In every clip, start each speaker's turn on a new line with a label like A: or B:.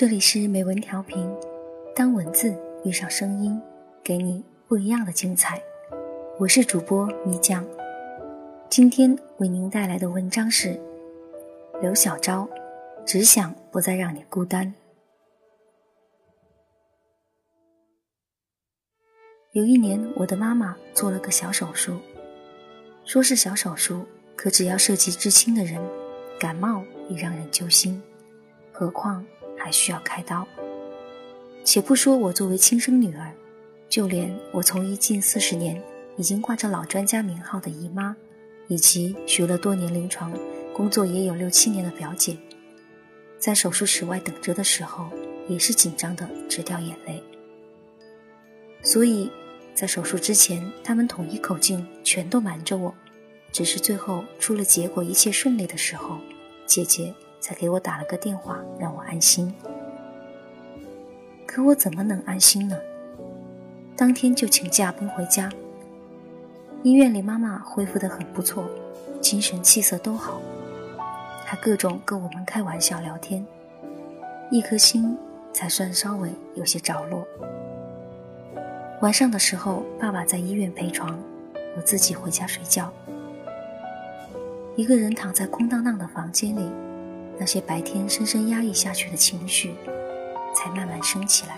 A: 这里是美文调频，当文字遇上声音，给你不一样的精彩。我是主播米酱，今天为您带来的文章是刘小昭，只想不再让你孤单。有一年，我的妈妈做了个小手术，说是小手术，可只要涉及至亲的人，感冒也让人揪心，何况。还需要开刀。且不说我作为亲生女儿，就连我从医近四十年、已经挂着老专家名号的姨妈，以及学了多年临床、工作也有六七年的表姐，在手术室外等着的时候，也是紧张的直掉眼泪。所以，在手术之前，他们统一口径，全都瞒着我。只是最后出了结果，一切顺利的时候，姐姐。才给我打了个电话，让我安心。可我怎么能安心呢？当天就请假奔回家。医院里妈妈恢复得很不错，精神气色都好，还各种跟我们开玩笑聊天，一颗心才算稍微有些着落。晚上的时候，爸爸在医院陪床，我自己回家睡觉，一个人躺在空荡荡的房间里。那些白天深深压抑下去的情绪，才慢慢升起来。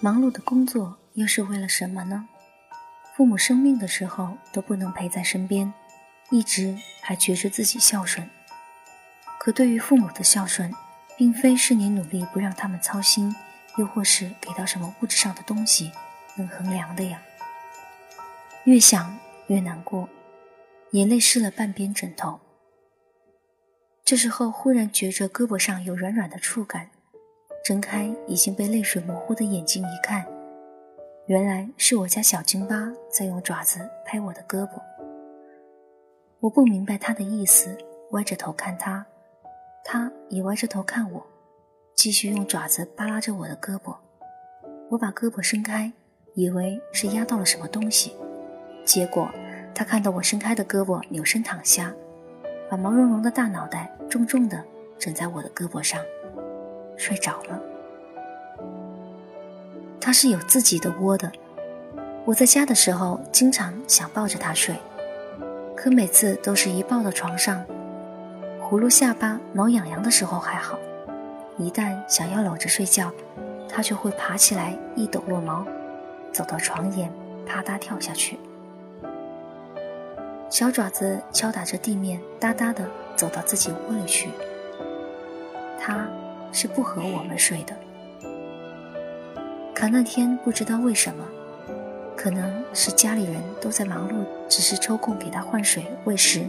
A: 忙碌的工作又是为了什么呢？父母生病的时候都不能陪在身边，一直还觉着自己孝顺。可对于父母的孝顺，并非是你努力不让他们操心，又或是给到什么物质上的东西能衡量的呀。越想越难过，眼泪湿了半边枕头。这时候，忽然觉着胳膊上有软软的触感，睁开已经被泪水模糊的眼睛一看，原来是我家小京巴在用爪子拍我的胳膊。我不明白他的意思，歪着头看他，他也歪着头看我，继续用爪子扒拉着我的胳膊。我把胳膊伸开，以为是压到了什么东西，结果他看到我伸开的胳膊，扭身躺下。把毛茸茸的大脑袋重重的枕在我的胳膊上，睡着了。它是有自己的窝的。我在家的时候，经常想抱着它睡，可每次都是一抱到床上，葫芦下巴挠痒痒的时候还好，一旦想要搂着睡觉，它就会爬起来一抖落毛，走到床沿，啪嗒跳下去。小爪子敲打着地面，哒哒的走到自己窝里去。他是不和我们睡的。可那天不知道为什么，可能是家里人都在忙碌，只是抽空给他换水喂食，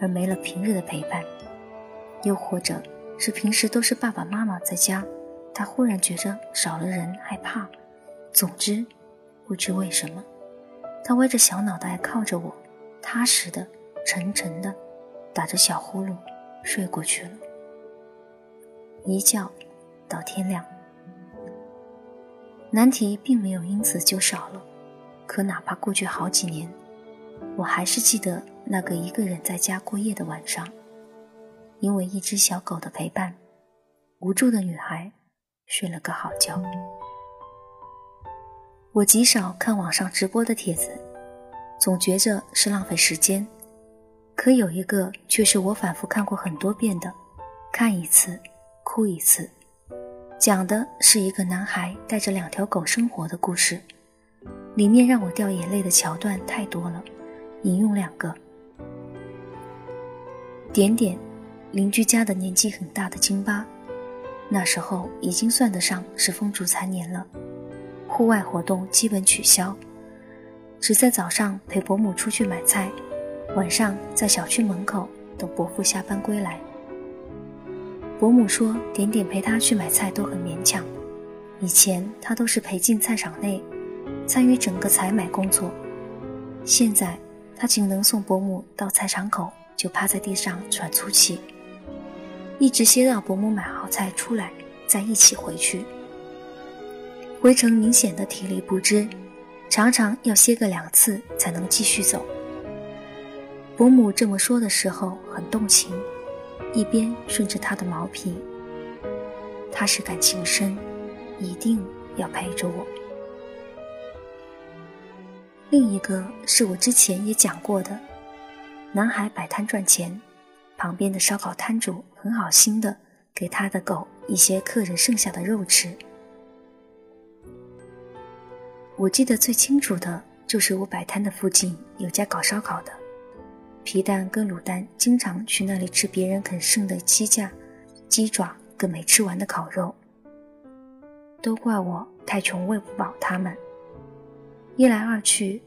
A: 而没了平日的陪伴；又或者是平时都是爸爸妈妈在家，他忽然觉着少了人害怕。总之，不知为什么，他歪着小脑袋靠着我。踏实的、沉沉的，打着小呼噜睡过去了。一觉到天亮，难题并没有因此就少了。可哪怕过去好几年，我还是记得那个一个人在家过夜的晚上，因为一只小狗的陪伴，无助的女孩睡了个好觉。我极少看网上直播的帖子。总觉着是浪费时间，可有一个却是我反复看过很多遍的，看一次哭一次，讲的是一个男孩带着两条狗生活的故事，里面让我掉眼泪的桥段太多了。引用两个：点点，邻居家的年纪很大的京巴，那时候已经算得上是风烛残年了，户外活动基本取消。只在早上陪伯母出去买菜，晚上在小区门口等伯父下班归来。伯母说：“点点陪他去买菜都很勉强，以前他都是陪进菜场内，参与整个采买工作。现在他仅能送伯母到菜场口，就趴在地上喘粗气，一直歇到伯母买好菜出来，再一起回去。回程明显的体力不支。”常常要歇个两次才能继续走。伯母这么说的时候很动情，一边顺着他的毛皮他是感情深，一定要陪着我。另一个是我之前也讲过的，男孩摆摊赚钱，旁边的烧烤摊主很好心的给他的狗一些客人剩下的肉吃。我记得最清楚的就是我摆摊的附近有家搞烧烤的，皮蛋跟卤蛋经常去那里吃别人啃剩的鸡架、鸡爪跟没吃完的烤肉。都怪我太穷喂不饱他们。一来二去，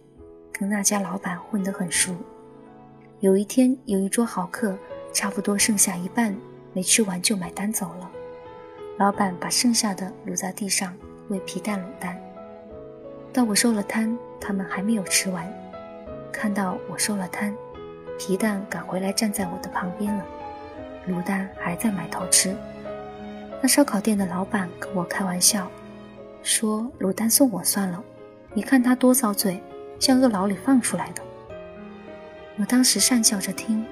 A: 跟那家老板混得很熟。有一天，有一桌好客，差不多剩下一半没吃完就买单走了。老板把剩下的留在地上喂皮蛋、卤蛋。到我收了摊，他们还没有吃完。看到我收了摊，皮蛋赶回来站在我的旁边了，卤蛋还在埋头吃。那烧烤店的老板跟我开玩笑，说卤蛋送我算了。你看他多遭罪，像恶牢里放出来的。我当时讪笑着听，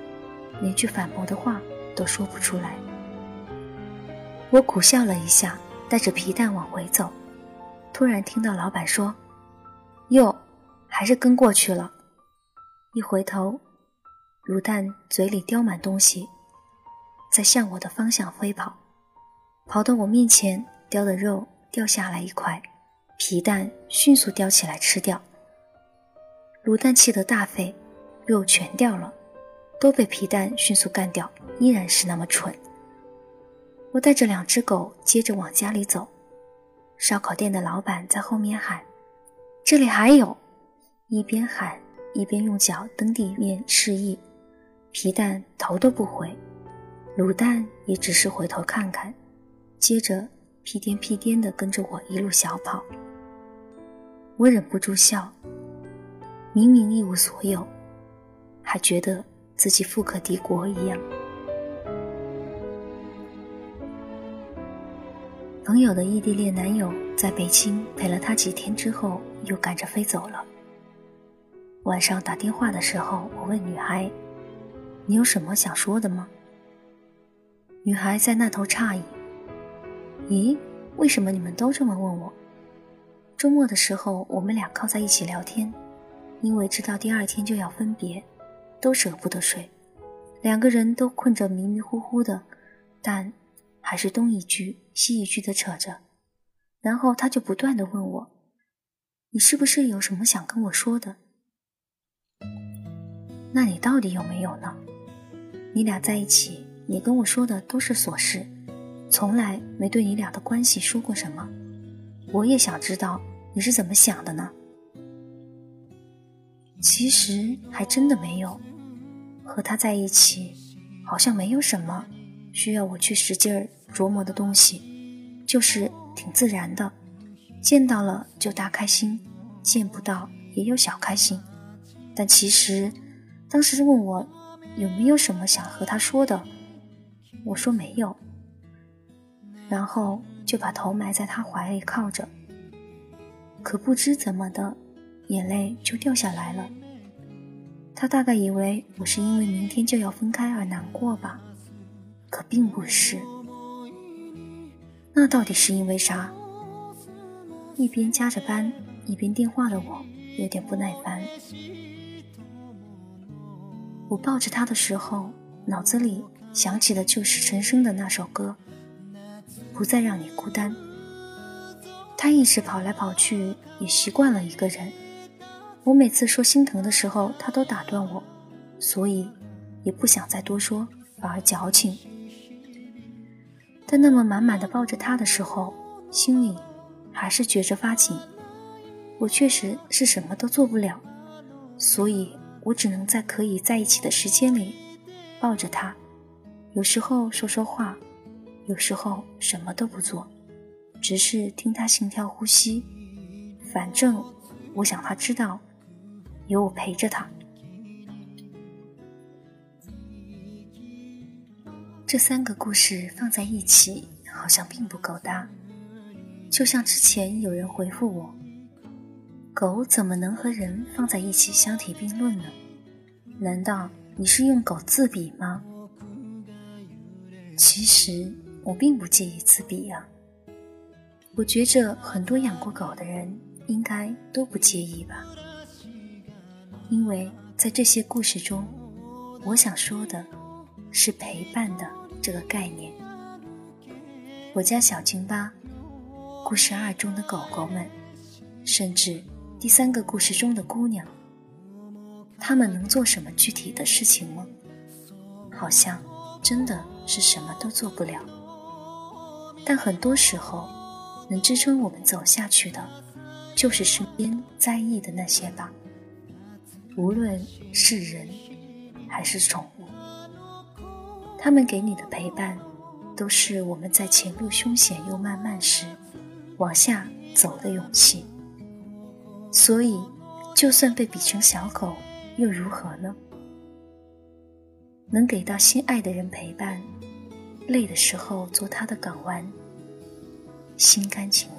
A: 连句反驳的话都说不出来。我苦笑了一下，带着皮蛋往回走，突然听到老板说：“哟，还是跟过去了。”一回头，卤蛋嘴里叼满东西，在向我的方向飞跑，跑到我面前，叼的肉掉下来一块。皮蛋迅速叼起来吃掉，卤蛋气得大吠，肉全掉了，都被皮蛋迅速干掉，依然是那么蠢。我带着两只狗接着往家里走，烧烤店的老板在后面喊：“这里还有！”一边喊一边用脚蹬地面示意。皮蛋头都不回，卤蛋也只是回头看看，接着屁颠屁颠地跟着我一路小跑。我忍不住笑，明明一无所有，还觉得自己富可敌国一样。朋友的异地恋男友在北京陪了她几天之后，又赶着飞走了。晚上打电话的时候，我问女孩：“你有什么想说的吗？”女孩在那头诧异：“咦，为什么你们都这么问我？”周末的时候，我们俩靠在一起聊天，因为知道第二天就要分别，都舍不得睡，两个人都困着迷迷糊糊的，但还是东一句西一句的扯着。然后他就不断的问我：“你是不是有什么想跟我说的？那你到底有没有呢？你俩在一起，你跟我说的都是琐事，从来没对你俩的关系说过什么。”我也想知道你是怎么想的呢？其实还真的没有，和他在一起，好像没有什么需要我去使劲儿琢磨的东西，就是挺自然的，见到了就大开心，见不到也有小开心。但其实，当时问我有没有什么想和他说的，我说没有，然后。就把头埋在他怀里靠着，可不知怎么的，眼泪就掉下来了。他大概以为我是因为明天就要分开而难过吧，可并不是。那到底是因为啥？一边加着班一边电话的我有点不耐烦。我抱着他的时候，脑子里想起的就是陈升的那首歌。不再让你孤单。他一直跑来跑去，也习惯了一个人。我每次说心疼的时候，他都打断我，所以也不想再多说，反而矫情。但那么满满的抱着他的时候，心里还是觉着发紧。我确实是什么都做不了，所以我只能在可以在一起的时间里抱着他，有时候说说话。有时候什么都不做，只是听他心跳呼吸。反正我想他知道有我陪着他。这三个故事放在一起好像并不够搭。就像之前有人回复我：“狗怎么能和人放在一起相提并论呢？难道你是用狗自比吗？”其实。我并不介意自比呀。我觉着很多养过狗的人应该都不介意吧，因为在这些故事中，我想说的是陪伴的这个概念。我家小金巴，故事二中的狗狗们，甚至第三个故事中的姑娘，他们能做什么具体的事情吗？好像真的是什么都做不了。但很多时候。能支撑我们走下去的，就是身边在意的那些吧。无论是人，还是宠物，他们给你的陪伴，都是我们在前路凶险又漫漫时，往下走的勇气。所以，就算被比成小狗，又如何呢？能给到心爱的人陪伴，累的时候做他的港湾。心甘情